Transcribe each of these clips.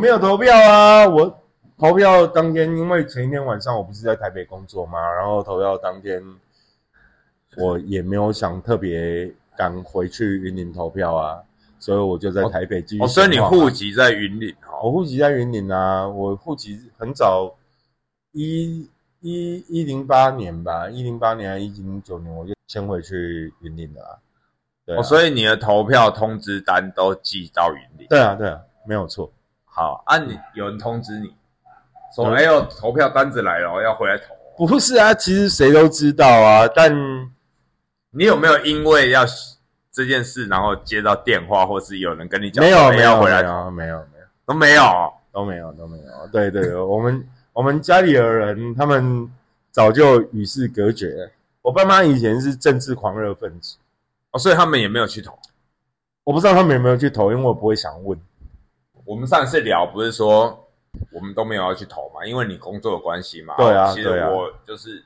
没有投票啊，我投票当天，因为前一天晚上我不是在台北工作嘛，然后投票当天我也没有想特别赶回去云林投票啊，所以我就在台北继续、哦，所以你户籍在云林哦。我户籍在云林啊，我户籍很早一一一零八年吧，一零八年还一零九年我就迁回去云林了啊。对啊哦，所以你的投票通知单都寄到云林。对啊，对啊，没有错。好，啊你，有人通知你说，有哎呦，投票单子来了哦，要回来投哦。不是啊，其实谁都知道啊，但你有没有因为要这件事，然后接到电话，或是有人跟你讲没有没有回来投，有没有没有都没有哦？都没有都没有。对对对，我们我们家里的人他们早就与世隔绝了。我爸妈以前是政治狂热分子，哦，所以他们也没有去投。我不知道他们有没有去投，因为我不会想问。我们上次聊不是说我们都没有要去投嘛，因为你工作的关系嘛。对啊其实对啊我就是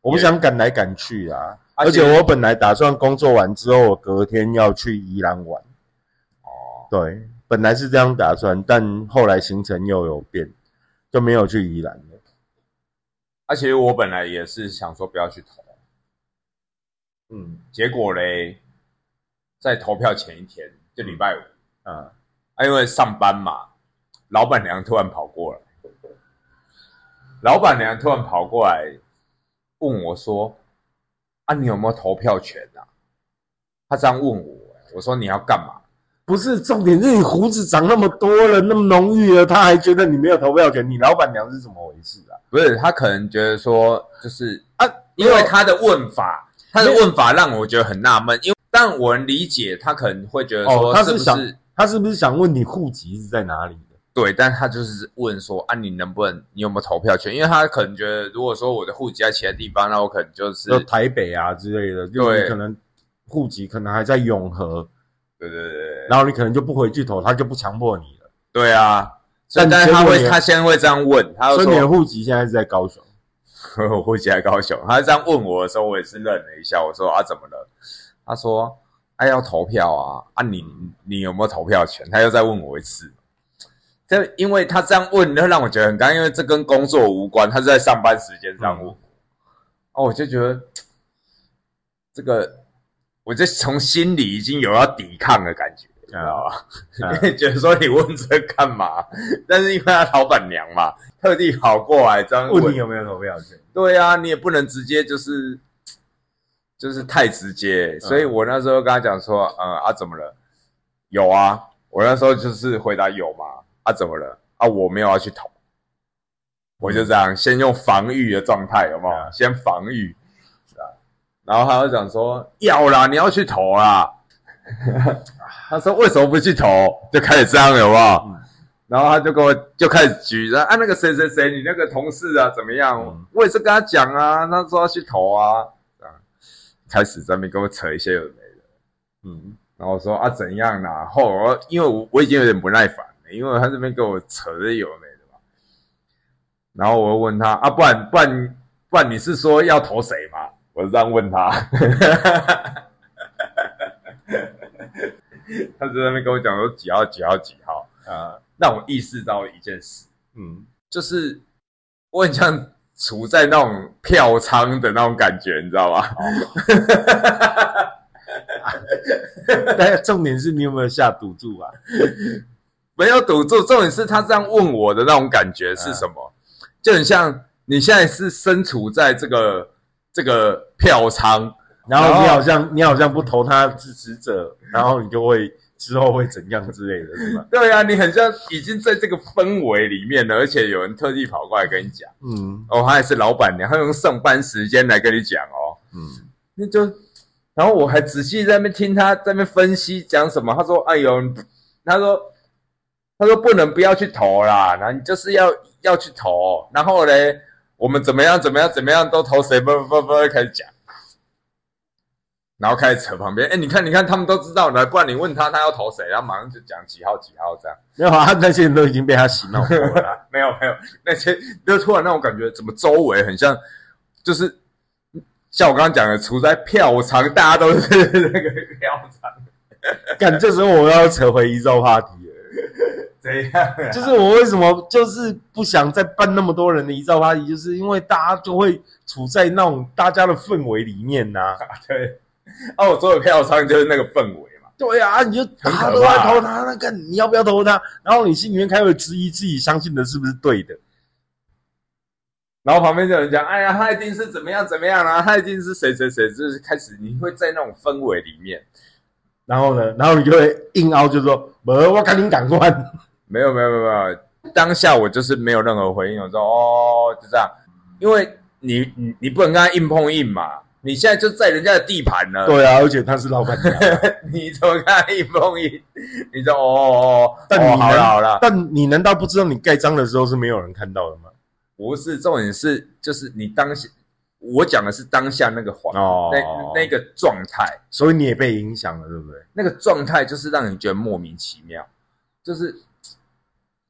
我不想赶来赶去啊，而而且我本来打算工作完之后，我隔天要去宜兰玩。哦，对，本来是这样打算，但后来行程又有变，就没有去宜兰了。而且我本来也是想说不要去投，嗯结果嘞，在投票前一天，就礼拜五，啊，啊，因为上班嘛，老板娘突然跑过来，老板娘突然跑过来问我说：“啊，你有没有投票权啊？”他这样问我，我说：“你要干嘛不是重点是你胡子长那么多了，那么浓郁了，他还觉得你没有投票权，你老板娘是怎么回事啊？？”不是，他可能觉得说，就是啊，因为他的问法，他的问法让我觉得很纳闷，因为但我能理解，他可能会觉得说，哦，他是不是他是不是想问你户籍是在哪里的？对，但他就是问说啊，你能不能，你有没有投票权？因为他可能觉得，如果说我的户籍在其他地方，那我可能就是就台北啊之类的，就是可能户籍可能还在永和，对对对对然后你可能就不回去投，他就不强迫你了。对啊，但但但是他会，他先会这样问，他说所以你的户籍现在是在高雄。我户籍在高雄，他这样问我的时候，我也是愣了一下，我说啊怎么了？他说哎、要投票啊啊你你有没有投票权？他又再问我一次。这因为他这样问，就让我觉得很尴尬，因为这跟工作无关，他是在上班时间这样问我。哦，我就觉得这个，我就从心里已经有要抵抗的感觉，你知道吧？啊因为觉得说你问这干嘛？但是因为他老板娘嘛，特地跑过来这样问你有没有投票权？对啊，你也不能直接就是就是太直接，所以我那时候跟他讲说，嗯啊怎么了？有啊，我那时候就是回答有嘛，啊怎么了？啊我没有要去投，我就这样先用防御的状态，有没有？嗯先防御，是啊。然后他就讲说要啦，你要去投啦。他说为什么不去投？就开始这样，有没有？嗯然后他就跟我就开始举着啊，那个谁谁谁，你那个同事啊怎么样？嗯我也是跟他讲啊，他说要去投啊，开始在那边跟我扯一些有的没的。嗯，然后我说啊怎样啦、后来我因为我我已经有点不耐烦了，因为他这边跟我扯这些有的没的嘛。然后我又问他啊，不然不然不然你是说要投谁嘛？我是这样问他，他就在那边跟我讲说几号几号几号，啊，让我意识到一件事，嗯，就是我很像处在那种票仓的那种感觉，你知道吗？但重点是你有没有下赌注啊？没有赌注，重点是他这样问我的那种感觉是什么？就很像你现在是身处在这个这个票仓，然后然后你好像你好像不投他支持者，然后你就会之后会怎样之类的，是吧？对啊，你很像已经在这个氛围里面了，而且有人特地跑过来跟你讲，嗯哦，他也是老板娘，他用上班时间来跟你讲哦，嗯，那就，然后我还仔细在那边听他在那边分析讲什么。他说：“哎呦，他说，他说不能不要去投啦，然后你就是要要去投。然后嘞，我们怎么样怎么样怎么样都投谁？不不不，开始讲，然后开始扯旁边。哎，你看你看，他们都知道了，不然你问他他要投谁，然后马上就讲几号几号这样。没有啊，那些人都已经被他洗脑过了啊。没有没有，那些就突然让我感觉，怎么周围很像，就是像我刚刚讲的，处在票仓，大家都是那个票仓，干，这时候我要扯回一周话题了。怎样啊？就是我为什么就是不想再办那么多人的遗照 party，就是因为大家就会处在那种大家的氛围里面呐、对，啊，我所有票仓就是那个氛围嘛。对啊，你就大家很可都在怕投他，那个你要不要投他？然后你心里面开始质疑自己相信的是不是对的。然后旁边就有人讲，哎呀，他一定是怎么样怎么样啊，他一定是谁谁谁，就是开始你会在那种氛围里面。然后呢，然后你就会硬凹，就说：“不，我赶紧赶快。没有没有没有没有，当下我就是没有任何回应，我说哦就这样，因为你你你不能跟他硬碰硬嘛，你现在就在人家的地盘”了，对啊，而且他是老板娘。你怎么跟他硬碰硬？你说哦哦哦，但你哦好能了好了，但你难道不知道你盖章的时候是没有人看到的吗？不是重点是就是你当下，我讲的是当下那个环、哦那那个状态，所以你也被影响了，对不对？那个状态就是让你觉得莫名其妙，就是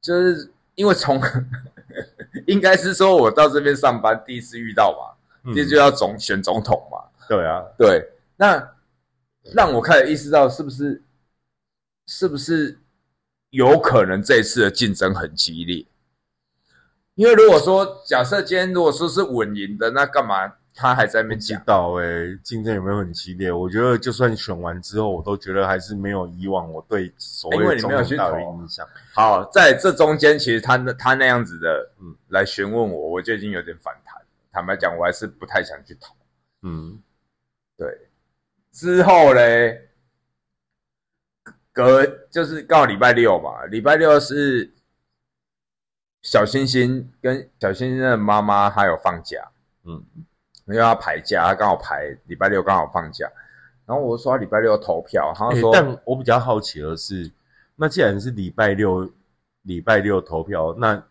就是因为从 应该是说我到这边上班第一次遇到嘛，嗯这就要总选总统嘛，对啊，对，那让我开始意识到是不是是不是有可能这一次的竞争很激烈？因为如果说假设今天如果说是稳赢的，那干嘛他还在那边不知讲？道哎、竞争有没有很激烈？我觉得就算选完之后，我都觉得还是没有以往我对所谓因为的你没有。好，在这中间，其实他那他那样子的，嗯嗯，来询问我，我就已经有点反弹。坦白讲，我还是不太想去投。嗯，对，之后嘞，隔就是刚好礼拜六嘛，礼拜六是小星星跟小星星的妈妈她有放假，嗯，因为她排假，她刚好排礼拜六刚好放假，然后我就说她礼拜六投票，她欸说、但我比较好奇的是，那既然是礼拜六，礼拜六投票，那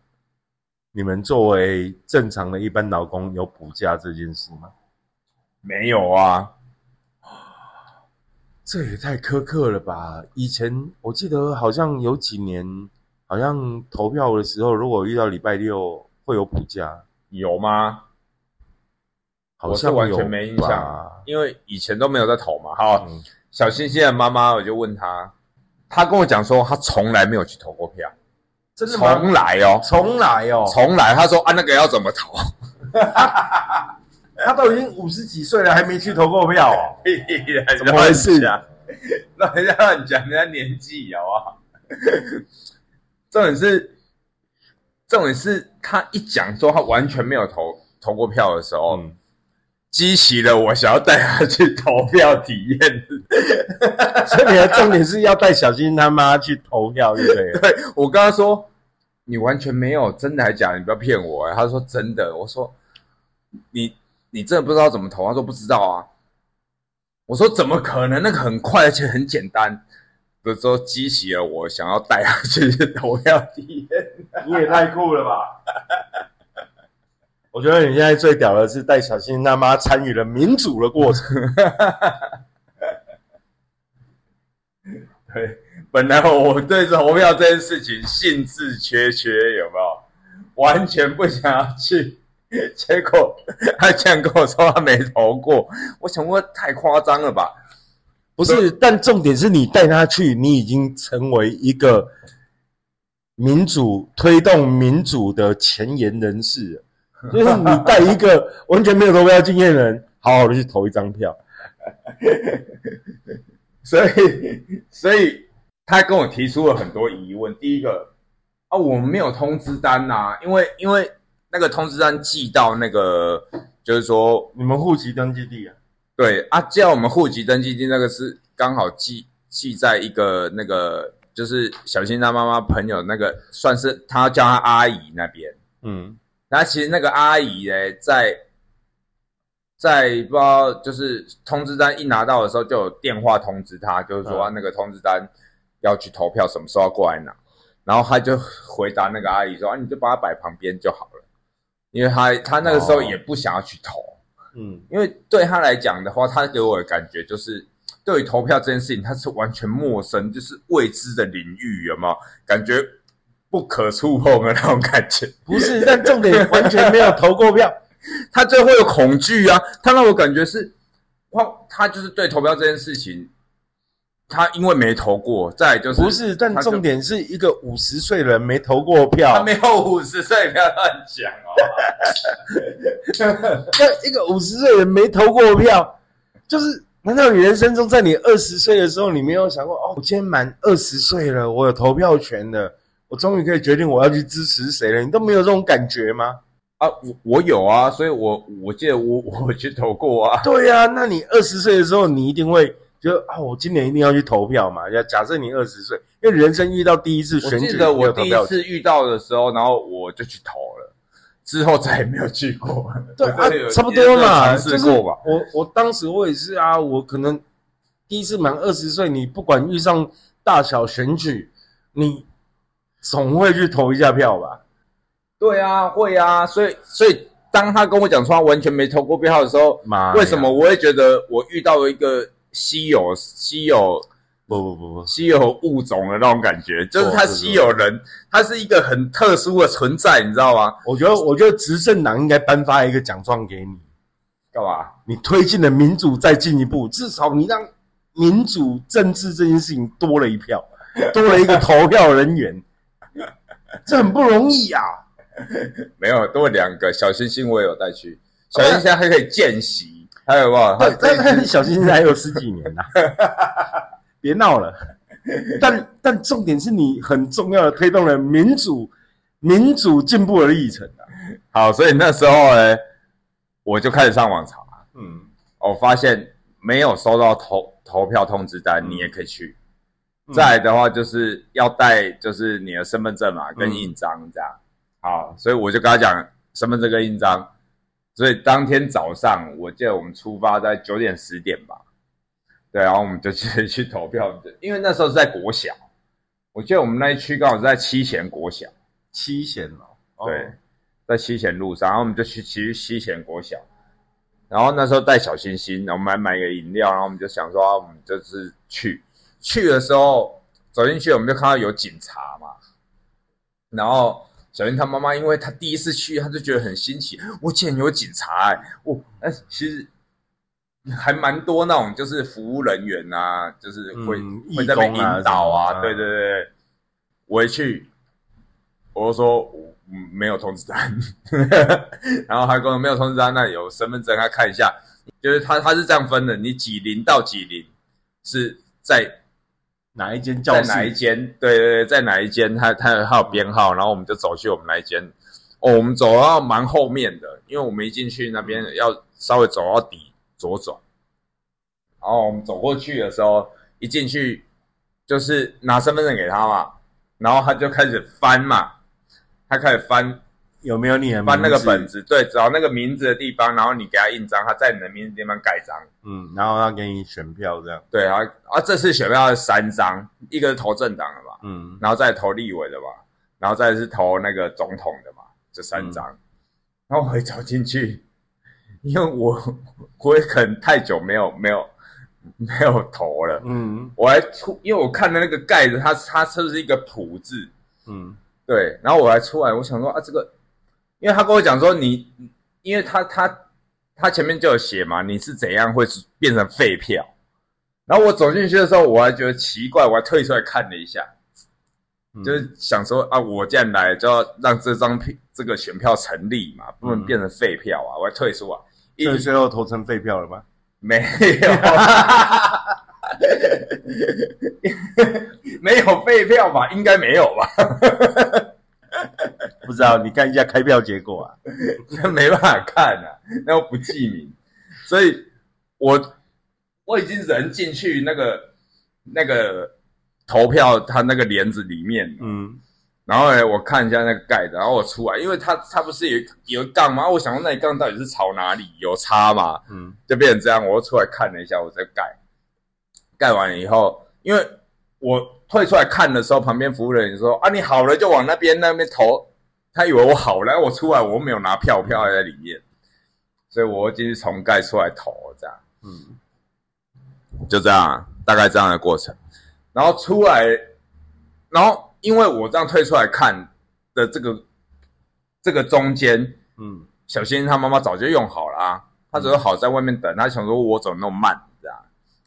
你们作为正常的一般劳工有补假这件事吗？没有啊，这也太苛刻了吧！以前我记得好像有几年，好像投票的时候，如果遇到礼拜六会有补假，有吗？好像完全没印吧象，因为以前都没有在投嘛。好，嗯小星星的妈妈，我就问她，她跟我讲说，她从来没有去投过票，真的吗？从来哦，重来哦，重来。他说啊，那个要怎么投？他都已经五十几岁了，还没去投过票哦。怎么回事啊？那人家乱讲人家年纪好不好？重点是，重点是他一讲说他完全没有投投过票的时候，嗯，激起了我想要带他去投票体验。所以你的重点是要带小新他妈去投票，对不对？对我跟他说，你完全没有，真的还假的？你不要骗我、他说真的。我说你你真的不知道怎么投？他说不知道啊。我说怎么可能？那个很快而且很简单。的时候激起了我想要带他去投票体验。你也太酷了吧！我觉得你现在最屌的是带小新他妈参与了民主的过程。对，本来我对投票这件事情兴致缺缺，有没有？完全不想要去，结果 他竟然跟我说他没投过，我想说太夸张了吧？不是，但重点是你带他去，你已经成为一个民主推动民主的前沿人士了。就是你带一个完全没有投票经验的人，好好的去投一张票。所以，所以他跟我提出了很多疑问。第一个啊，我们没有通知单呐、因为因为那个通知单寄到那个，就是说你们户籍登记地啊？对啊，叫我们户籍登记地那个是刚好寄寄在一个那个，就是小新他妈妈朋友那个，算是他叫他阿姨那边。嗯，然后其实那个阿姨呢，在在不知道就是通知单一拿到的时候，就有电话通知他，就是说、那个通知单要去投票，什么时候要过来拿。然后他就回答那个阿姨说：“啊，你就把它摆旁边就好了，因为他他那个时候哦也不想要去投。嗯，因为对他来讲的话，他给我的感觉就是，对于投票这件事情，他是完全陌生，就是未知的领域，有没有？感觉不可触碰的那种感觉。不是，但重点完全没有投过票。他最会有恐惧啊。他让我感觉是，他，他就是对投票这件事情他因为没投过，再就是不是，但重点是一个五十岁的人没投过票他，没有五十岁，不要乱讲哦。那一个五十岁人没投过票，就是难道你人生中在你二十岁的时候，你没有想过哦，我今天满二十岁了，我有投票权了，我终于可以决定我要去支持谁了？你都没有这种感觉吗？啊，我我有啊，所以我我记得我我去投过啊。对呀、那你二十岁的时候，你一定会觉得啊，我今年一定要去投票嘛。要假设你二十岁，因为人生遇到第一次选举，记得我第一次遇到的时候，然后我就去投了，之后再也没有去过。对啊，差不多嘛，尝就是试过吧。我我当时我也是啊，我可能第一次满二十岁，你不管遇上大小选举，你总会去投一下票吧？对啊，会啊，所以所以当他跟我讲说他完全没投过票的时候，为什么我会觉得我遇到了一个稀有稀有不不不不，稀有物种的那种感觉？就是他稀有人，他是一个很特殊的存在，你知道吗？我觉得我觉得执政党应该颁发一个奖状给你，干嘛？你推进了民主再进一步，至少你让民主政治这件事情多了一票，多了一个投票人员，这很不容易啊。没有，多两个小星星，我也有带去。小星星还可以见习，还有没有？但但小星星还有十几年呐、别闹了。但但重点是你很重要的推动了民主民主进步的历程啊。好，所以那时候呢，我就开始上网查，嗯，我发现没有收到投投票通知单，嗯你也可以去。嗯再来的话就是要带就是你的身份证嘛，跟嗯。印章这样。好，所以我就跟他讲身份证跟印章。所以当天早上，我记得我们出发在九点十点吧，对，然后我们就去 去投票，因为那时候是在国小，我记得我们那一区刚好是在七贤国小，七贤哦，哦。对，在七贤路上，然后我们就去去七贤国小，然后那时候带小星星，然后我们还买个饮料，然后我们就想说，啊我们就是去去的时候走进去，我们就看到有警察嘛，然后小英她妈妈，因为她第一次去，她就觉得很新奇，我竟然有警察哎、我哎其实还蛮多那种就是服务人员啊，就是会、嗯会在那边义工啊引导啊，对对对，我一去，我就说我嗯没有通知单，然后他跟我没有通知单，那有身份证，他看一下，就是他他是这样分的，你几零到几零是在哪一间教室？在哪一间？对对对，在哪一间？他他他有编号，然后我们就走去我们那一间。哦，我们走到蛮后面的，因为我们一进去那边要稍微走到底左转。然后我们走过去的时候，一进去就是拿身份证给他嘛，然后他就开始翻嘛，他开始翻有没有你的翻那个本？子，对，找那个名字的地方，然后你给他印章，他在你的名字地方盖章。嗯，然后他给你选票这样。对啊，啊，这次选票是三张，一个是投政党的嘛，嗯然后再投立委的嘛，然后再是投那个总统的嘛，这三张。然后我一走进去，因为我 我也可能太久没有没有没有投了，嗯我还出，因为我看的那个盖子，它它是不是一个普字，嗯对，然后我还出来，我想说啊，这个，因为他跟我讲说你，因为他他他前面就有写嘛，你是怎样会变成废票，然后我走进去的时候，我还觉得奇怪，我还退出来看了一下，嗯，就是想说啊，我既然来，就要让这张票这个选票成立嘛，不能变成废票啊，我还退出啊，一所以最后投成废票了吗？没有，没有废票吧？应该没有吧？不知道，你看一下开票结果啊。那没办法看啊，那又不记名，所以我我已经人进去那个那个投票他那个帘子里面，嗯然后呢，我看一下那个盖子，然后我出来，因为他他不是有有一杠吗？我想说那一杠到底是朝哪里？有差吗？嗯就变成这样，我又出来看了一下，我再盖，盖完以后，因为我退出来看的时候，旁边服务人员说：“啊，你好了就往那边那边投。”他以为我好了，我出来我又没有拿票，票还在里面，所以我又继续重盖出来投，这样。嗯。就这样，大概这样的过程。然后出来，然后因为我这样退出来看的这个这个中间，嗯小新他妈妈早就用好了啊，他只是好在外面等，他想说我怎么那么慢这样，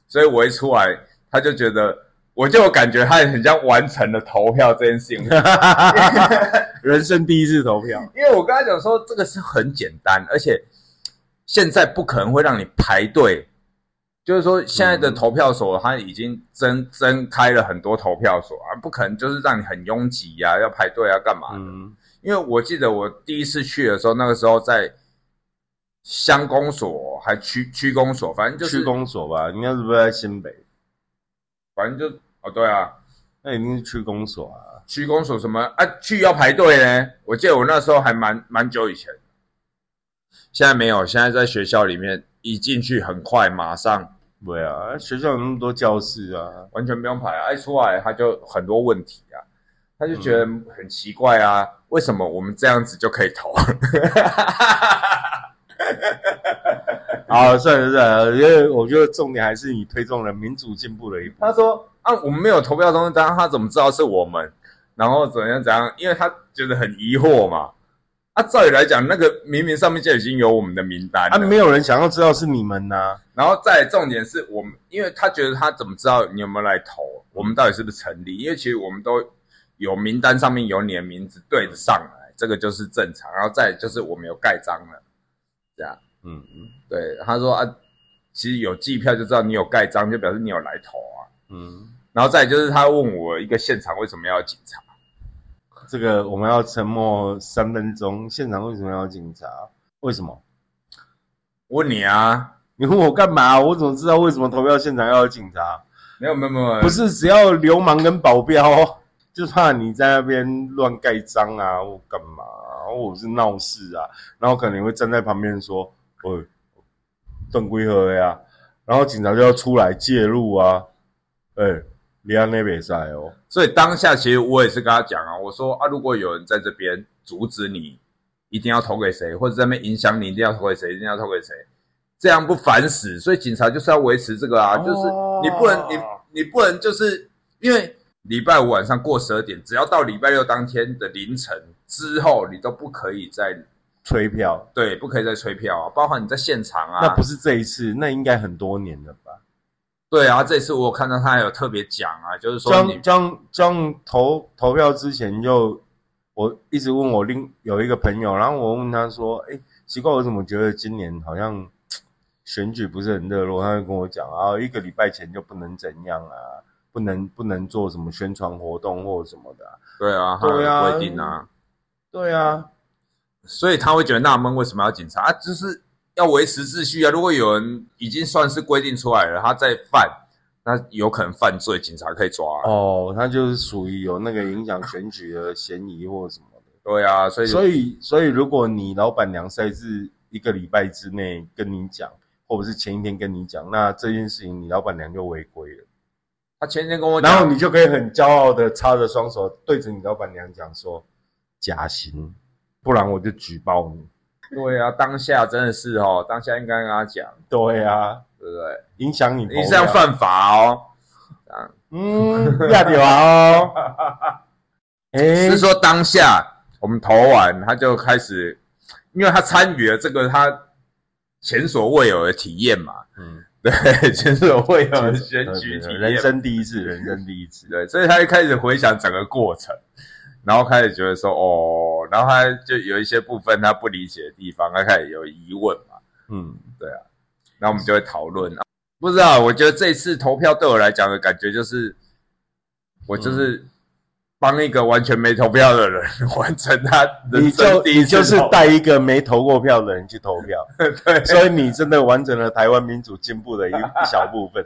所以我一出来，他就觉得，我就感觉他很像完成了投票这件事情，人生第一次投票，因为我跟他讲说这个是很简单，而且现在不可能会让你排队，就是说现在的投票所它已经增增开了很多投票所啊，不可能就是让你很拥挤呀、要排队啊干嘛的。嗯，因为我记得我第一次去的时候，那个时候在乡公所还区区公所，反正就是区公所吧，应该是不是在新北？反正就哦对啊，那一定是区公所啊。区公所什么啊去要排队呢？我记得我那时候还蛮蛮久以前，现在没有，现在在学校里面一进去很快马上对啊，学校有那么多教室啊，完全不用排啊，一出来他就很多问题啊，他就觉得很奇怪啊，为什么我们这样子就可以投？好，算了算了，因为我觉得重点还是你推动了民主进步的一步。他说啊，我们没有投票通知单，他怎么知道是我们？然后怎样怎样？因为他觉得很疑惑嘛。啊，照理来讲，那个明明上面就已经有我们的名单了，啊，没有人想要知道是你们呐、然后再重点是我们，因为他觉得他怎么知道你有没有来投，我们到底是不是成立？因为其实我们都有名单上面有你的名字对得上来，这个就是正常。然后再就是我们有盖章了，这样嗯嗯对他说啊，其实有计票就知道你有盖章，就表示你有来投啊。嗯，然后再就是他问我一个现场为什么要警察？这个我们要沉默三分钟。现场为什么要警察？为什么？我问你啊，你问我干嘛？我怎么知道为什么投票现场要有警察？没有没有没有，不是只要流氓跟保镖，就怕你在那边乱盖章啊，或干嘛，或者是闹事啊，然后可能会站在旁边说：“喂，邓归和呀。”然后警察就要出来介入啊，哎、你安那比赛哦，所以当下其实我也是跟他讲啊，我说啊，如果有人在这边阻止你一定要投给谁，或者在那边影响你一定要投给谁，一定要投给谁，这样不烦死。所以警察就是要维持这个啊，哦就是你不能你你不能就是因为礼拜五晚上过十二点，只要到礼拜六当天的凌晨之后，你都不可以再吹票，对，不可以再催票啊，包括你在现场啊，那不是这一次，那应该很多年了吧？对啊。这次我有看到他有特别讲啊，就是说你这样这样这样投投票之前就，我一直问我另有一个朋友，然后我问他说：“哎，奇怪，我怎么觉得今年好像选举不是很热络？”他就跟我讲啊，一个礼拜前就不能怎样啊，不能不能做什么宣传活动或什么的、啊。对啊，他对啊有规定啊。对啊，所以他会觉得纳闷，为什么要警察？啊，就是要维持秩序啊。如果有人已经算是规定出来了，他再犯，那有可能犯罪，警察可以抓、啊。哦，他就是属于有那个影响选举的嫌疑或什么的。对啊，所以所以，所以如果你老板娘在是一个礼拜之内跟你讲，或者是前一天跟你讲，那这件事情你老板娘就违规了。他前天跟我讲，然后你就可以很骄傲的插着双手对着你老板娘讲说：“假行，不然我就举报你。对啊，当下真的是哦，当下应该跟他讲，”对啊，对不对？影响你你这样犯法哦。嗯，亚丢啊哦。哎，是说当下我们投完，他就开始，因为他参与了这个他前所未有的体验嘛，嗯，对，前所未有的选举体验，人生第一次，人生第一次。对，所以他就开始回想整个过程，然后开始觉得说，哦，然后他就有一些部分他不理解的地方，他开始有疑问嘛，嗯，对啊，那我们就会讨论啊。不知道，我觉得这次投票对我来讲的感觉就是，我就是帮一个完全没投票的人 完成他人你就生第一次你就是带一个没投过票的人去投票，对。所以你真的完成了台湾民主进步的一一小部分，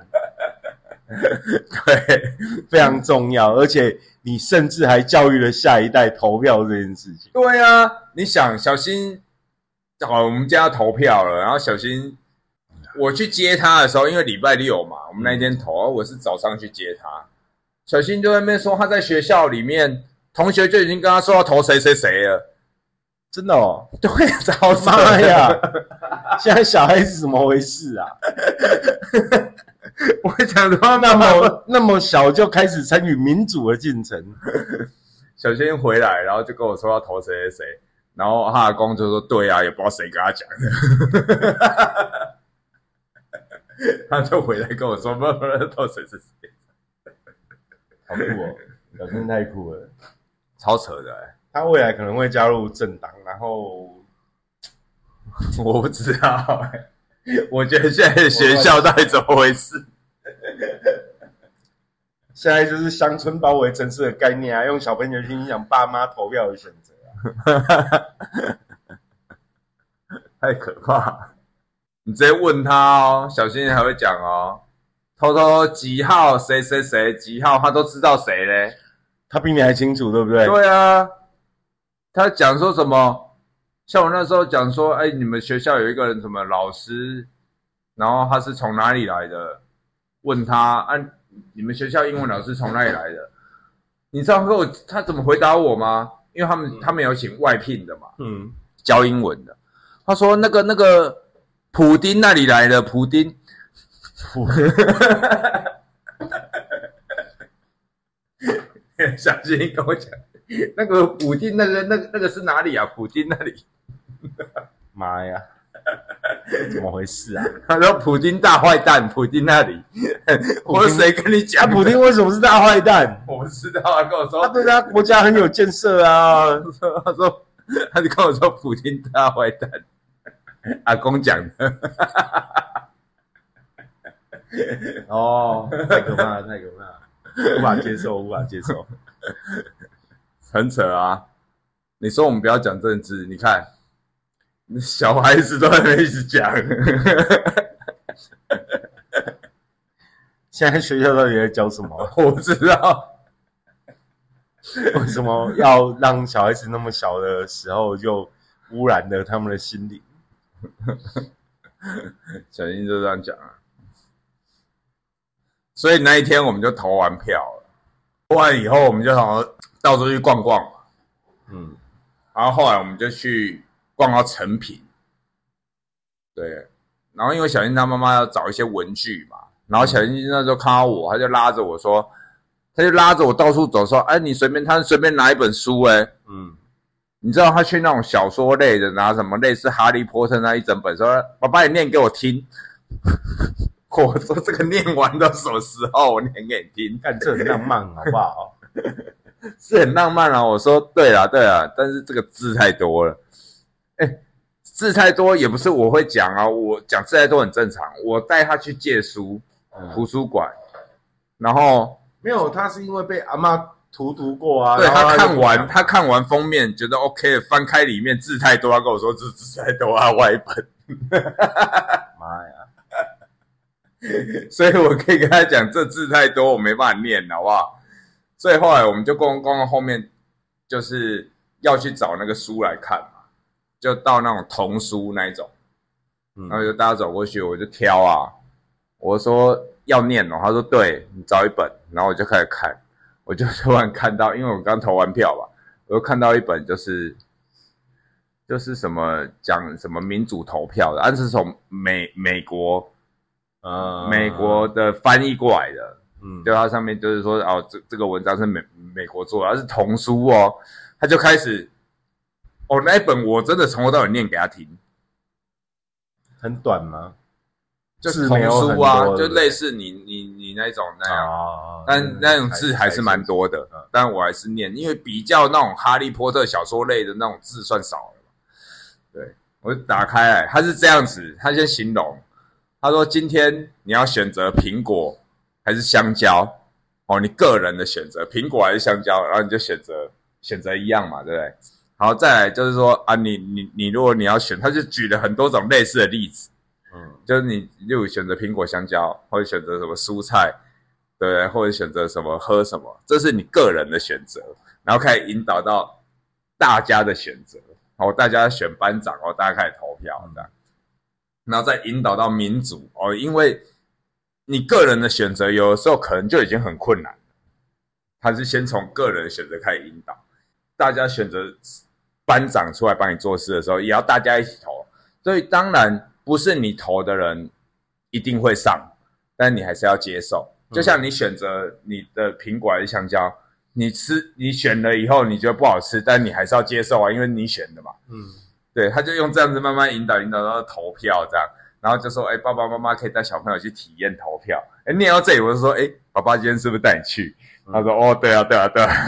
对非常重要，而且你甚至还教育了下一代投票这件事情。对啊！你想小新，好，我们家投票了，然后小新，我去接他的时候，因为礼拜六嘛，我们那天投，我是早上去接他，小新就在那边说他在学校里面，同学就已经跟他说要投谁谁谁了，真的哦，对，超扯妈呀！现在小孩子怎么回事啊？我想说那那么么那么小就开始参与民主的进程，小新回来，然后就跟我说要投谁谁谁，然后他阿公就说对啊，也不知道谁跟他讲的，他就回来跟我说不不不投谁谁谁。好酷哦，小新太酷了。超扯的、欸，他未来可能会加入政党，然后我不知道、欸。我觉得现在的学校到底怎么回事？现在就是乡村包围城市的概念啊，用小朋友去影响爸妈投票的选择啊。太可怕了！你直接问他哦，小心还会讲哦。偷偷几号谁谁谁几号，他都知道谁嘞。他比你还清楚，对不对？对啊，他讲说什么？像我那时候讲说，哎，你们学校有一个人什么老师，然后他是从哪里来的？问他，啊，你们学校英文老师从哪里来的？你知道我他怎么回答我吗？因为他们、他们有请外聘的嘛，嗯，教英文的。他说那个那个普丁那里来的普丁，普 小心跟我讲，那个普京那个那个那个是哪里啊？普京那里。妈呀，怎么回事啊？他说普京大坏蛋，普京那里。我说谁跟你讲啊，？普京为什么是大坏蛋？我不知道啊，跟我说他对他国家很有建设啊。他说，他就跟我说普京大坏蛋，阿公讲的，哦，太可怕了，太可怕了，无法接受，无法接受。很扯啊！你说我们不要讲政治，你看小孩子都在那一直讲，现在学校到底在教什么？我不知道。为什么要让小孩子那么小的时候就污染了他们的心灵？小英就这样讲啊。所以那一天我们就投完票了，投完以后我们就想要到处去逛逛嘛。嗯，然后后来我们就去逛到成品，对，然后因为小英他妈妈要找一些文具嘛，然后小英那时候看到我，他就拉着我说，他就拉着我到处走，说，哎，你随便，他随便拿一本书、哎，嗯，你知道他去那种小说类的，拿什么类似《哈利波特》那一整本，说，爸爸你念给我听。我说这个念完到什么时候？我念给你听。看这很浪漫，好不好？是很浪漫啊。我说对啦，对啦，但是这个字太多了。哎，字太多也不是我会讲啊，我讲字太多很正常。我带他去借书，图书馆，然后没有，他是因为被阿妈荼毒过啊。对他看完，他看完封面觉得 OK，翻开里面字太多，他跟我说字字太多啊，外本。妈呀，所以我可以跟他讲，这字太多，我没办法念，好不好？所以后来我们就逛逛到后面，就是要去找那个书来看嘛，就到那种童书那一种，嗯。然后就大家走过去，我就挑啊，我说要念哦，他说对，你找一本，然后我就开始看，我就突然看到，因为我刚投完票吧，我就看到一本就是。就是什么讲什么民主投票的，但是从美美国呃美国的翻译过来的，嗯，就它上面就是说哦，这这个文章是美美国做的，它是童书哦，他就开始，哦那一本我真的从头到尾念给他听，很短吗？就是童书啊，就类似你你你那种那样，啊，但那种字还是蛮多的嗯，但我还是念，因为比较那种哈利波特小说类的那种字算少了。对，我就打开来，他是这样子，他先形容，他说今天你要选择苹果还是香蕉，哦，你个人的选择，苹果还是香蕉，然后你就选择选择一样嘛，对不对？好，再来就是说啊，你你你如果你要选，他就举了很多种类似的例子，嗯就是你就选择苹果、香蕉，或者选择什么蔬菜，对不对？或者选择什么喝什么，这是你个人的选择，然后开始引导到大家的选择，哦，大家选班长，哦，大家开始投票这样，然后再引导到民主哦，因为你个人的选择有的时候可能就已经很困难了，他是先从个人选择开始引导，大家选择班长出来帮你做事的时候，也要大家一起投，所以当然不是你投的人一定会上，但你还是要接受。就像你选择你的苹果还是香蕉，你吃你选了以后你觉得不好吃，但你还是要接受啊，因为你选的嘛。嗯对，他就用这样子慢慢引导引导到投票这样，然后就说，哎，爸爸妈妈可以带小朋友去体验投票。哎，念到这里我就说，哎，爸爸今天是不是带你去？他说：“哦，对啊，对啊，对啊。”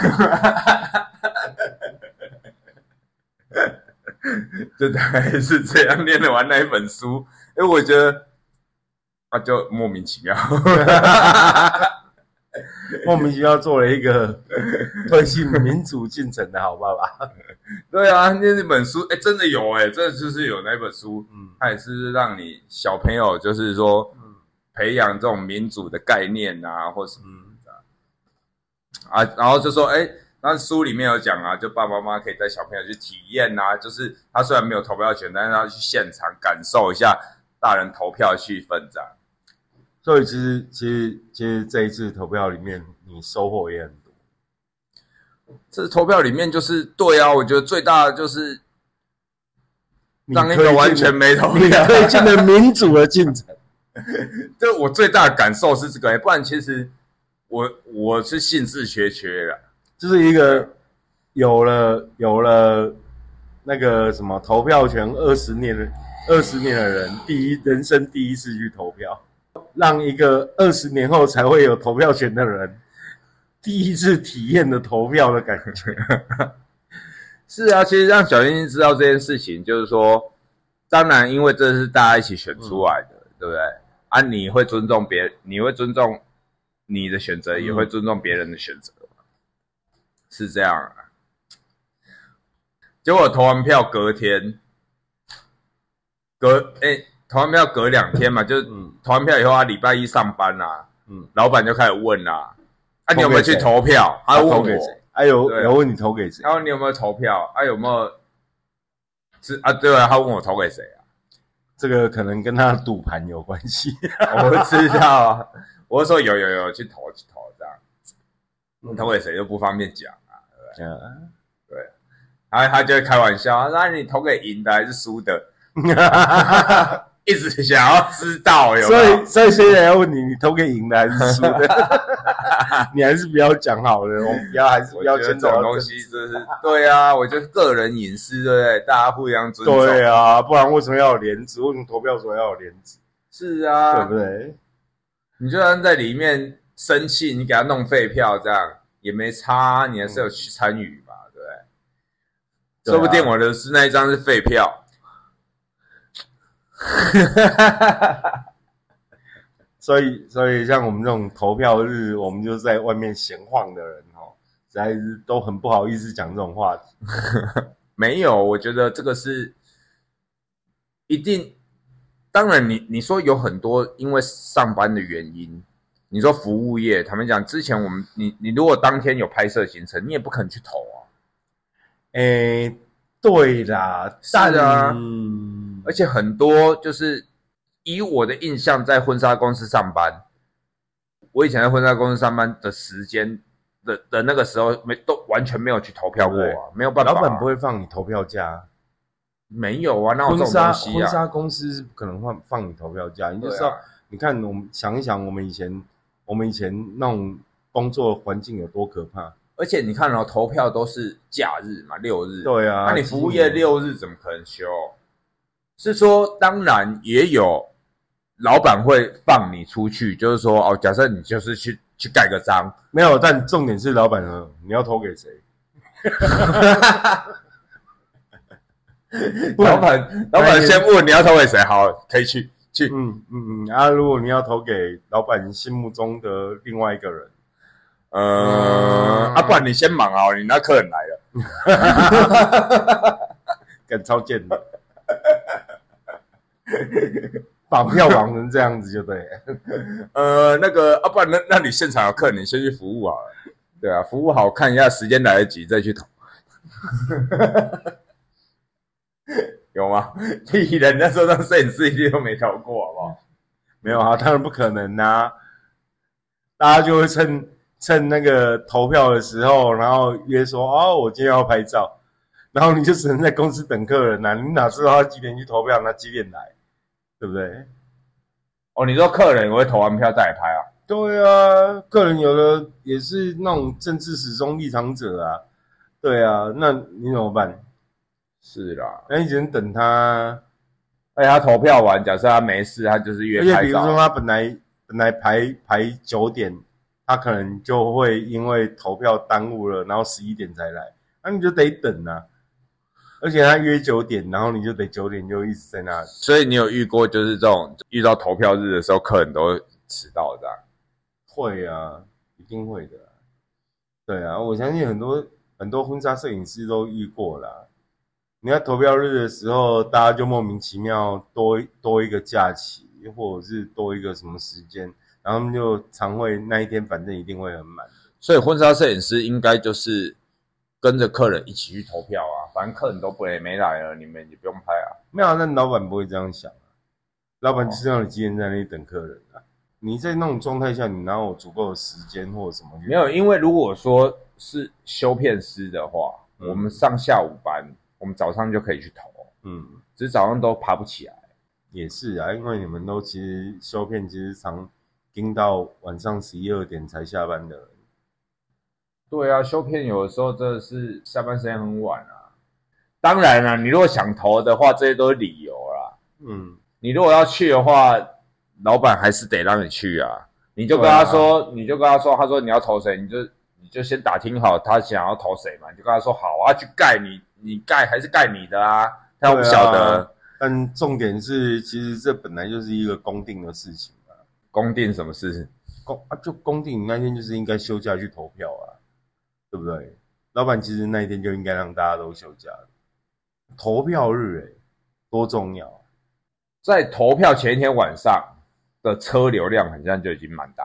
就大概是这样念的完那一本书，因为我觉得啊，就莫名其妙，莫名其妙做了一个 推进民主进程的好爸爸。对啊，那那本书，哎，真的有哎，真的就是有那本书，嗯它也是让你小朋友，就是说培养这种民主的概念啊，或什么嗯啊，然后就说，哎，那书里面有讲啊，就爸爸妈妈可以带小朋友去体验啊，就是他虽然没有投票权，但是他去现场感受一下大人投票气氛这样。所以其实其实其实这一次投票里面，你收获也很多。这投票里面就是对啊，我觉得最大的就是你让一个完全没投你票，推进了民主的进程。这我最大的感受是这个，不然其实我我是兴致缺缺的。就是一个有了有了那个什么投票权二十年的二十年的人，第一人生第一次去投票，让一个二十年后才会有投票权的人，第一次体验的投票的感觉。是啊，其实让小星星知道这件事情，就是说，当然，因为这是大家一起选出来的，对不对？啊，你会尊重别，你会尊重你的选择，也会尊重别人的选择，是这样啊。结果投完票隔天，隔哎、投完票隔两天嘛，就是嗯投完票以后，他礼拜一上班啦、嗯，老板就开始问啦、啊，你有没有去投票？他问我，投给谁？哎有对啊有问你投给谁？然后你有没有投票？啊，有没有？是啊，对啊，他问我投给谁啊？这个可能跟他的赌盘有关系。我知道啊，我就说有有有去投去投这样，你投给谁就不方便讲啊。嗯，然后他就会开玩笑，那你投给赢的还是输的？一直想要知道有没所以，所以现在要问你，你投给赢的还是输的？你还是不要讲好了，我们不要还是要觉得这种东牵扯到政西就是对啊，我觉得个人隐私，对不对？大家互相尊重。对啊，不然为什么要有帘子？为什么投票时候要有帘子？是啊，对不对？你就算在里面生气，你给他弄废票，这样也没差，你还是有去参与嘛，对不对？对啊说不定我的是那一张是废票。所以，所以像我们这种投票日，我们就在外面闲晃的人哦，实在是都很不好意思讲这种话题。没有，我觉得这个是一定。当然你，你说有很多因为上班的原因，你说服务业，他们讲之前我们你你如果当天有拍摄行程，你也不可能去投啊。诶，对啦，是啊嗯而且很多就是以我的印象，在婚纱公司上班，我以前在婚纱公司上班的时间的的那个时候，没都完全没有去投票过啊，没有办法啊、老板不会放你投票价，没有啊，那我这种婚纱东西啊？婚纱公司是不可能放放你投票价，你就知道，啊，你看我们想一想，我们以前我们以前那种工作环境有多可怕？而且你看哦，投票都是假日嘛，六日。对啊，那你服务业六日怎么可能休？是说，当然也有老板会放你出去，就是说哦，假设你就是去去盖个章，没有，但重点是老板呢，你要投给谁？老板老板先问你要投给谁，好，可以去去。嗯嗯嗯啊，如果你要投给老板心目中的另外一个人，呃，啊，不然你先忙啊，你那客人来了。敢超贱的，把票绑成这样子就对了。呃，那个，啊，不然那那你现场有客人，你先去服务好了。对啊，服务好看一下时间来得及再去投。有吗？屁人那时候当摄影师一定都没投过，好不好？没有啊，当然不可能啊！大家就会趁趁那个投票的时候，然后约说哦，我今天要拍照，然后你就只能在公司等客人啊，你哪知道他几点去投票，他几点来，对不对？哦，你说客人也会投完票再来拍啊？对啊，客人有的也是那种政治始终立场者啊，对啊，那你怎么办？是啦，那你只能等他啊，而且他投票完，假设他没事，他就是约而且。比如说他本来本来排排九点他可能就会因为投票耽误了，然后十一点才来，那你就得等啊。而且他约九点，然后你就得九点就一直在那里。所以你有遇过就是这种遇到投票日的时候，客人都迟到这样？会啊，一定会的。对啊，我相信很多很多婚纱摄影师都遇过啦。你要投票日的时候，大家就莫名其妙多多一个假期，或者是多一个什么时间，然后他们就常会那一天反正一定会很满。所以婚纱摄影师应该就是跟着客人一起去投票啊，反正客人都不来没来了，你们也不用拍啊。没有，那老板不会这样想啊，老板就是让你今天在那里等客人啊。你在那种状态下，你哪有足够的时间或者什么？没有，因为如果说是修片师的话，嗯我们上下午班，我们早上就可以去投，嗯，只是早上都爬不起来。也是啊，因为你们都其实修片其实常盯到晚上十一二点才下班的。对啊，修片有的时候真的是下班时间很晚啊。当然啦、你如果想投的话，这些都是理由啦。嗯，你如果要去的话，老板还是得让你去啊。你就跟他说，你就跟他说，他说你要投谁，你就你就先打听好他想要投谁嘛，你就跟他说好啊，去盖你你盖还是盖你的啊，他又不晓得啊但重点是，其实这本来就是一个公定的事情啊。公定什么事。公啊，就公定，你那天就是应该休假去投票啊，对不对？老板其实那一天就应该让大家都休假。投票日、欸，多重要！在投票前一天晚上的车流量，好像就已经蛮大。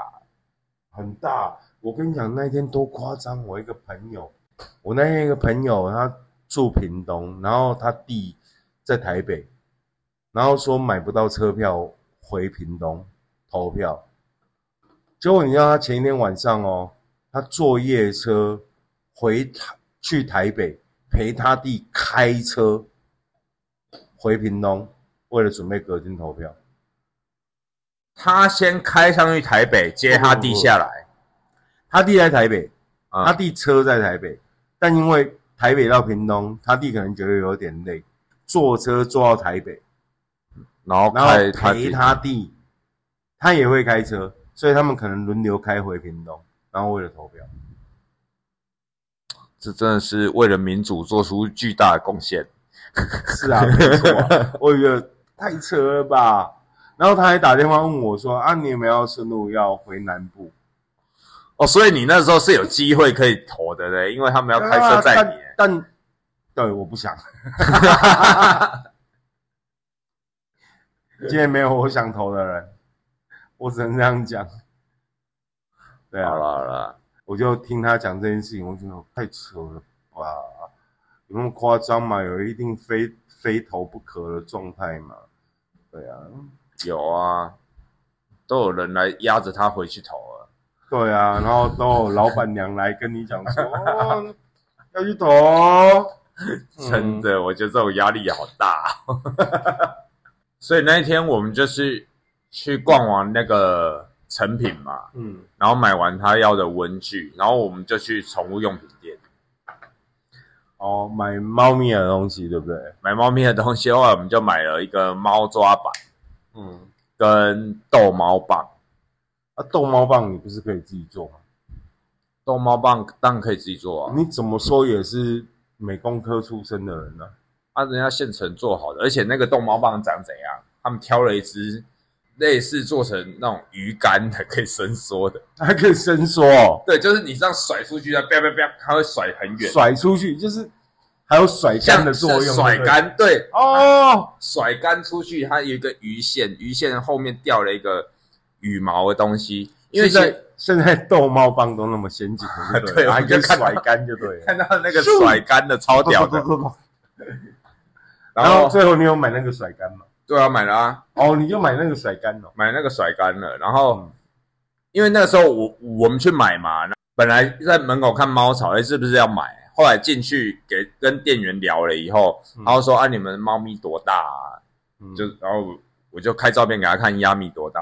很大。我跟你讲，那一天多夸张！我一个朋友，我那天一个朋友，他住屏东，然后他弟在台北，然后说买不到车票回屏东投票。结果你知道他前一天晚上哦，他坐夜车回台去台北，陪他弟开车回屏东，为了准备隔天投票。他先开上去台北接他弟下来，他弟在台北，啊。他弟车在台北，但因为台北到屏东，他弟可能觉得有点累，坐车坐到台北，然后然后陪他弟，他也会开车，所以他们可能轮流开回屏东，然后为了投票。这真的是为了民主做出巨大的贡献。是啊，没错啊、我觉得太扯了吧。然后他还打电话问我说：“啊，你有没有顺路要回南部？”哦，所以你那时候是有机会可以投的嘞，因为他们要开车载你。但但对，我不想。今天没有我想投的人，我只能这样讲。对啊，好了好了，我就听他讲这件事情，我觉得太扯了吧，有那么夸张吗？有一定非非投不可的状态吗？对啊，有啊，都有人来压着他回去投啊。对啊，然后都有老板娘来跟你讲说，哦，要去投哦，真的，我觉得这种压力好大。所以那一天我们就是去逛完那个成品嘛，嗯，然后买完他要的文具，然后我们就去宠物用品店哦，买猫咪的东西，对不对？买猫咪的东西。后来我们就买了一个猫抓板嗯，跟逗猫棒。啊，逗猫棒你不是可以自己做吗？逗猫棒当然可以自己做啊，你怎么说也是美工科出身的人呢、啊，人家现成做好的，而且那个逗猫棒长怎样？他们挑了一只类似做成那种鱼竿的，可以伸缩的。还可以伸缩、哦，对，就是你这样甩出去，它啪啪啪，它会甩很远，甩出去，就是还有甩竿的作用。甩对不对竿。对，哦，甩竿出去，它有一个鱼线，鱼线后面掉了一个羽毛的东西，因为现在现在逗猫棒都那么先进，对不对 对，还可以我就看到甩竿就对了。看到那个甩竿的超屌的，然然后后最后你有买那个甩竿吗？对啊，买了啊，哦，你就买那个甩干哦。买那个甩干了，然后。嗯因为那个时候我我们去买嘛，本来在门口看猫草，哎，是不是要买？后来进去给跟店员聊了以后，嗯然后说啊，你们猫咪多大啊？嗯就然后我就开照片给他看，亚米多大，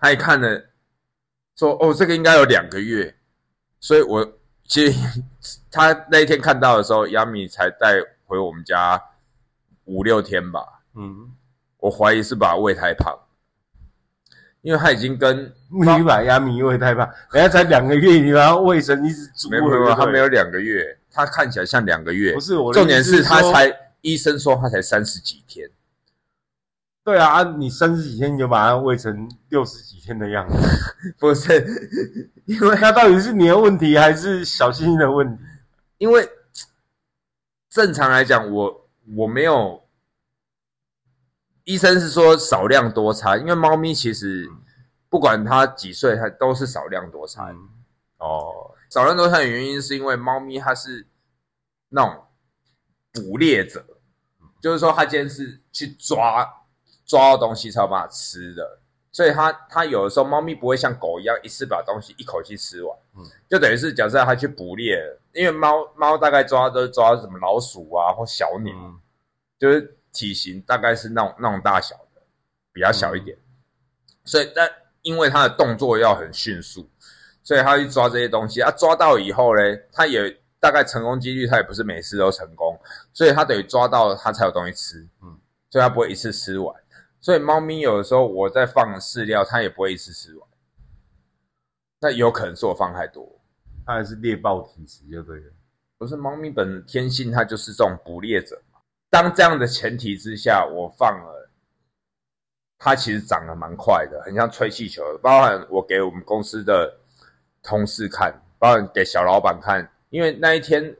他一看呢，说哦，这个应该有两个月，所以我其实他那一天看到的时候，亚米才带回我们家五六天吧，嗯，我怀疑是把它喂太胖。因为他已经跟你把压米喂太胖，人家才两个月，你把它喂成一只猪了，没有没有，他没有两个月，他看起来像两个月不。是我的重点是他才医生说他才三十几天，对啊，啊你三十几天你就把它喂成六十几天的样子，不是因为它到底是你的问题还是小星星的问题？因为正常来讲，我我没有，医生是说少量多餐，因为猫咪其实不管它几岁，它都是少量多餐。嗯，哦，少量多餐的原因是因为猫咪它是那种捕猎者，就是说它今天是去抓抓到东西才有办法吃的，所以它它有的时候猫咪不会像狗一样一次把东西一口气吃完，嗯。就等于是假设它去捕猎，因为猫猫大概抓都是抓什么老鼠啊或小鸟，嗯。就是体型大概是那种那种大小的，比较小一点。所以，但因为它的动作要很迅速，所以它去抓这些东西。它、抓到以后呢，它也大概成功几率，它也不是每次都成功，所以它等于抓到了，它才有东西吃。嗯嗯，所以它不会一次吃完。所以猫咪有的时候我在放饲料，它也不会一次吃完。那有可能是我放太多，它还是猎豹体质就对了。不是猫咪本身天性，它就是这种捕猎者嘛。当这样的前提之下，我放了，它其实长得蛮快的，很像吹气球的。包含我给我们公司的同事看，包含给小老板看，因为那一天，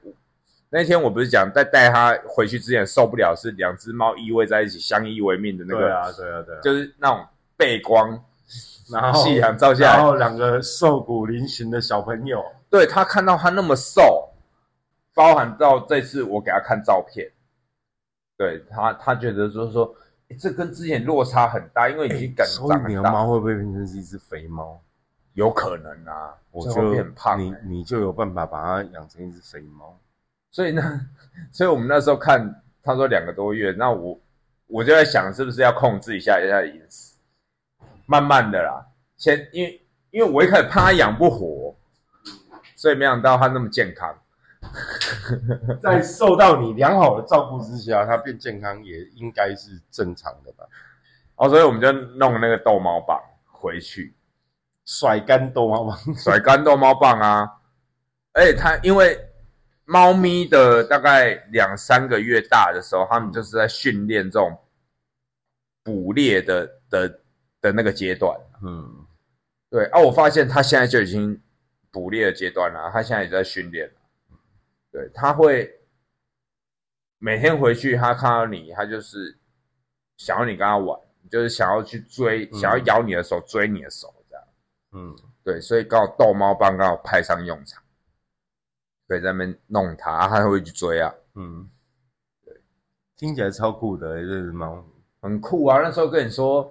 那一天我不是讲在带他回去之前受不了，是两只猫依偎在一起相依为命的那个，对啊，对啊，对啊。就是那种背光，然后夕阳照下来，然后两个瘦骨嶙峋的小朋友，对他看到他那么瘦，包含到这次我给他看照片，对他他觉得就是说，这跟之前落差很大，因为已经感觉所以长很大，你的猫会不会变成是一只肥猫？有可能啊，我就变胖、你欸你就有办法把它养成一只肥猫。所以呢，所以我们那时候看他说两个多月，那我我就在想是不是要控制一下一下饮食，慢慢的啦，先因为因为我一开始怕它养不活，所以没想到它那么健康。在受到你良好的照顾之下，它变健康也应该是正常的吧？哦，所以我们就弄那个逗猫棒回去，甩干逗猫棒，甩干逗猫棒啊！而 且它因为猫咪的大概两三个月大的时候，它们就是在训练这种捕猎的的的那个阶段。嗯，对啊，我发现它现在就已经捕猎的阶段了，它现在也在训练了。对，它会每天回去，它看到你，它就是想要你跟它玩，就是想要去追，嗯想要咬你的手，追你的手这样。嗯，对，所以刚好逗猫棒刚好派上用场，对，在那边弄它，啊它会去追啊，嗯，对，听起来超酷的、欸、这只猫。很酷啊！那时候跟你说，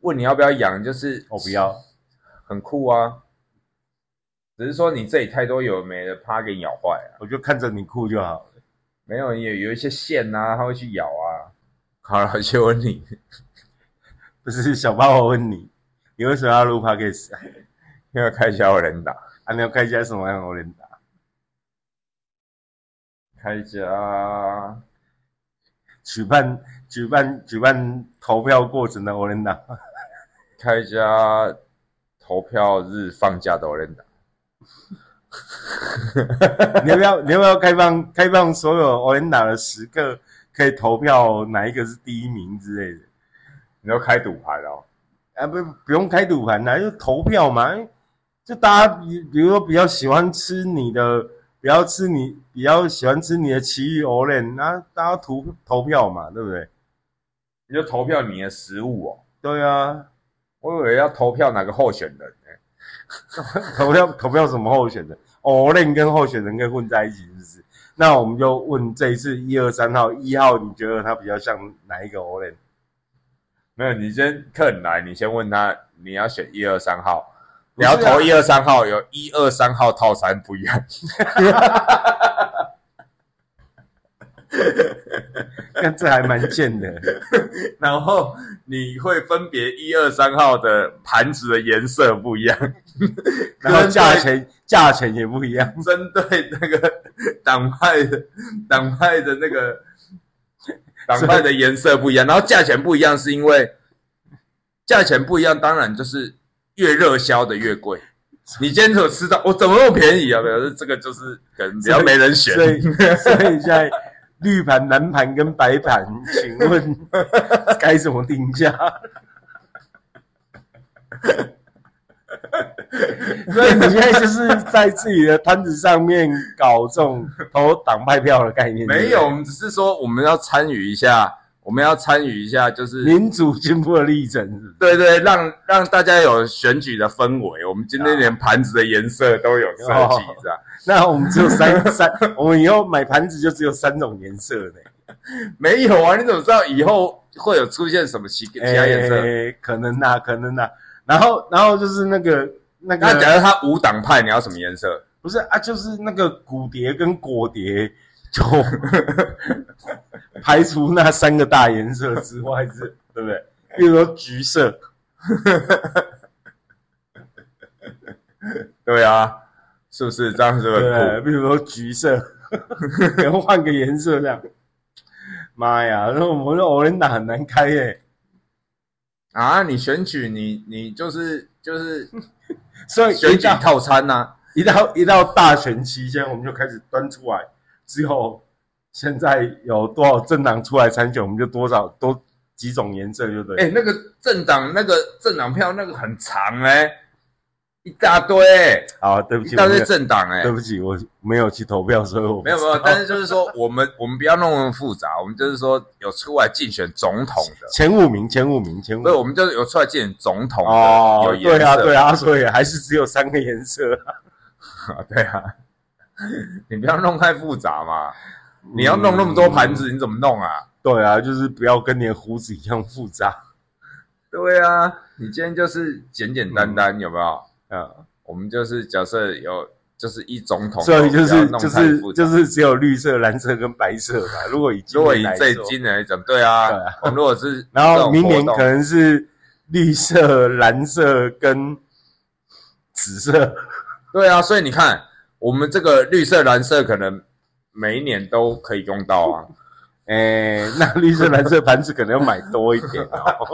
问你要不要养，就是我不要，很酷啊。只是说你这里太多有的没的，怕它给你咬坏啊。我就看着你哭就好了。没有，有有一些线呐、它会去咬啊。好了，就问你，不是小八，我问你，你为什么要录 podcast 啊？因为开销有人打，啊，你要开一家什么样的人打？开家举办举办举办投票过程的欧人打，开家投票日放假的有人打。你要不要你要不要开放开放所有欧人打的十个可以投票哪一个是第一名之类的？你要开赌盘哦？啊，不不用开赌盘啦，就投票嘛。就大家比比如说比较喜欢吃你的，比较吃你比较喜欢吃你的奇遇欧人，那大家投投票嘛，对不对？你就投票你的食物哦。对啊，我以为要投票哪个候选人呢、投票投票什么候选人？欧人跟候选人跟混在一起，是不是？那我们就问这一次一二三号，一号你觉得他比较像哪一个欧人？没有，你先客人来，你先问他你要选一二三号，你要投一二三号，有一二三号套餐不一样。看这还蛮贱的。然后你会分别一二三号的盘子的颜色不一样，然后价钱价钱也不一样。针对那个党派的党派的那个党派的颜色不一样，然后价钱不一样，是因为价钱不一样，当然就是越热销的越贵。你今天有吃到，我怎么那么便宜啊？表示这个就是可能比较没人选。所以所以现在绿盘、蓝盘跟白盘，请问 该怎么定价？所以你现在就是在自己的摊子上面搞这种投党派票的概念？没有，我们只是说我们要参与一下，我们要参与一下，就是民主进步的历程？对对，让让大家有选举的氛围。我们今天连盘子的颜色都有设计，是吧？那我们只有三 三，我们以后买盘子就只有三种颜色呢？没有啊，你怎么知道以后会有出现什么其其他颜色？可能啊，可能啊。然后，然后就是那个那个，那假如他无党派，你要什么颜色？不是啊，就是那个骨蝶跟果蝶，就 排除那三个大颜色之外，是，对不对？比如说橘色，对啊，是不是这样子对，比如说橘色，然后换个颜色这样。妈呀，那我们的欧联达很难开耶。啊，你选举你你就是就是，所以选举套餐呐，一到一到大选期间，我们就开始端出来。之后现在有多少政党出来参选，我们就多少多几种颜色，就对。哎，那个政党那个政党票那个很长哎。一大堆，好，对不起，一大堆政党，哎，对不起，我没有去投票，所以我没有没有。但是就是说，我们 我们不要弄那么复杂，我们就是说有出来竞选总统的前五名，前五名，前五名。对，我们就是有出来竞选总统的，哦，对啊，对啊，所以还是只有三个颜色。啊，对啊，你不要弄太复杂嘛，你要弄那么多盘子，你怎么弄啊？对啊，就是不要跟你的胡子一样复杂。对啊，你今天就是简简单单，有没有？嗯，我们就是假设有，就是一总统，所以就是就是就是只有绿色、蓝色跟白色嘛。如果以如果以最今年来讲，对啊，我如果是，然后明年可能是绿色、蓝色跟紫色，对啊，所以你看，我们这个绿色、蓝色可能每一年都可以用到啊。哎，那绿色、蓝色盘子可能要买多一点哦。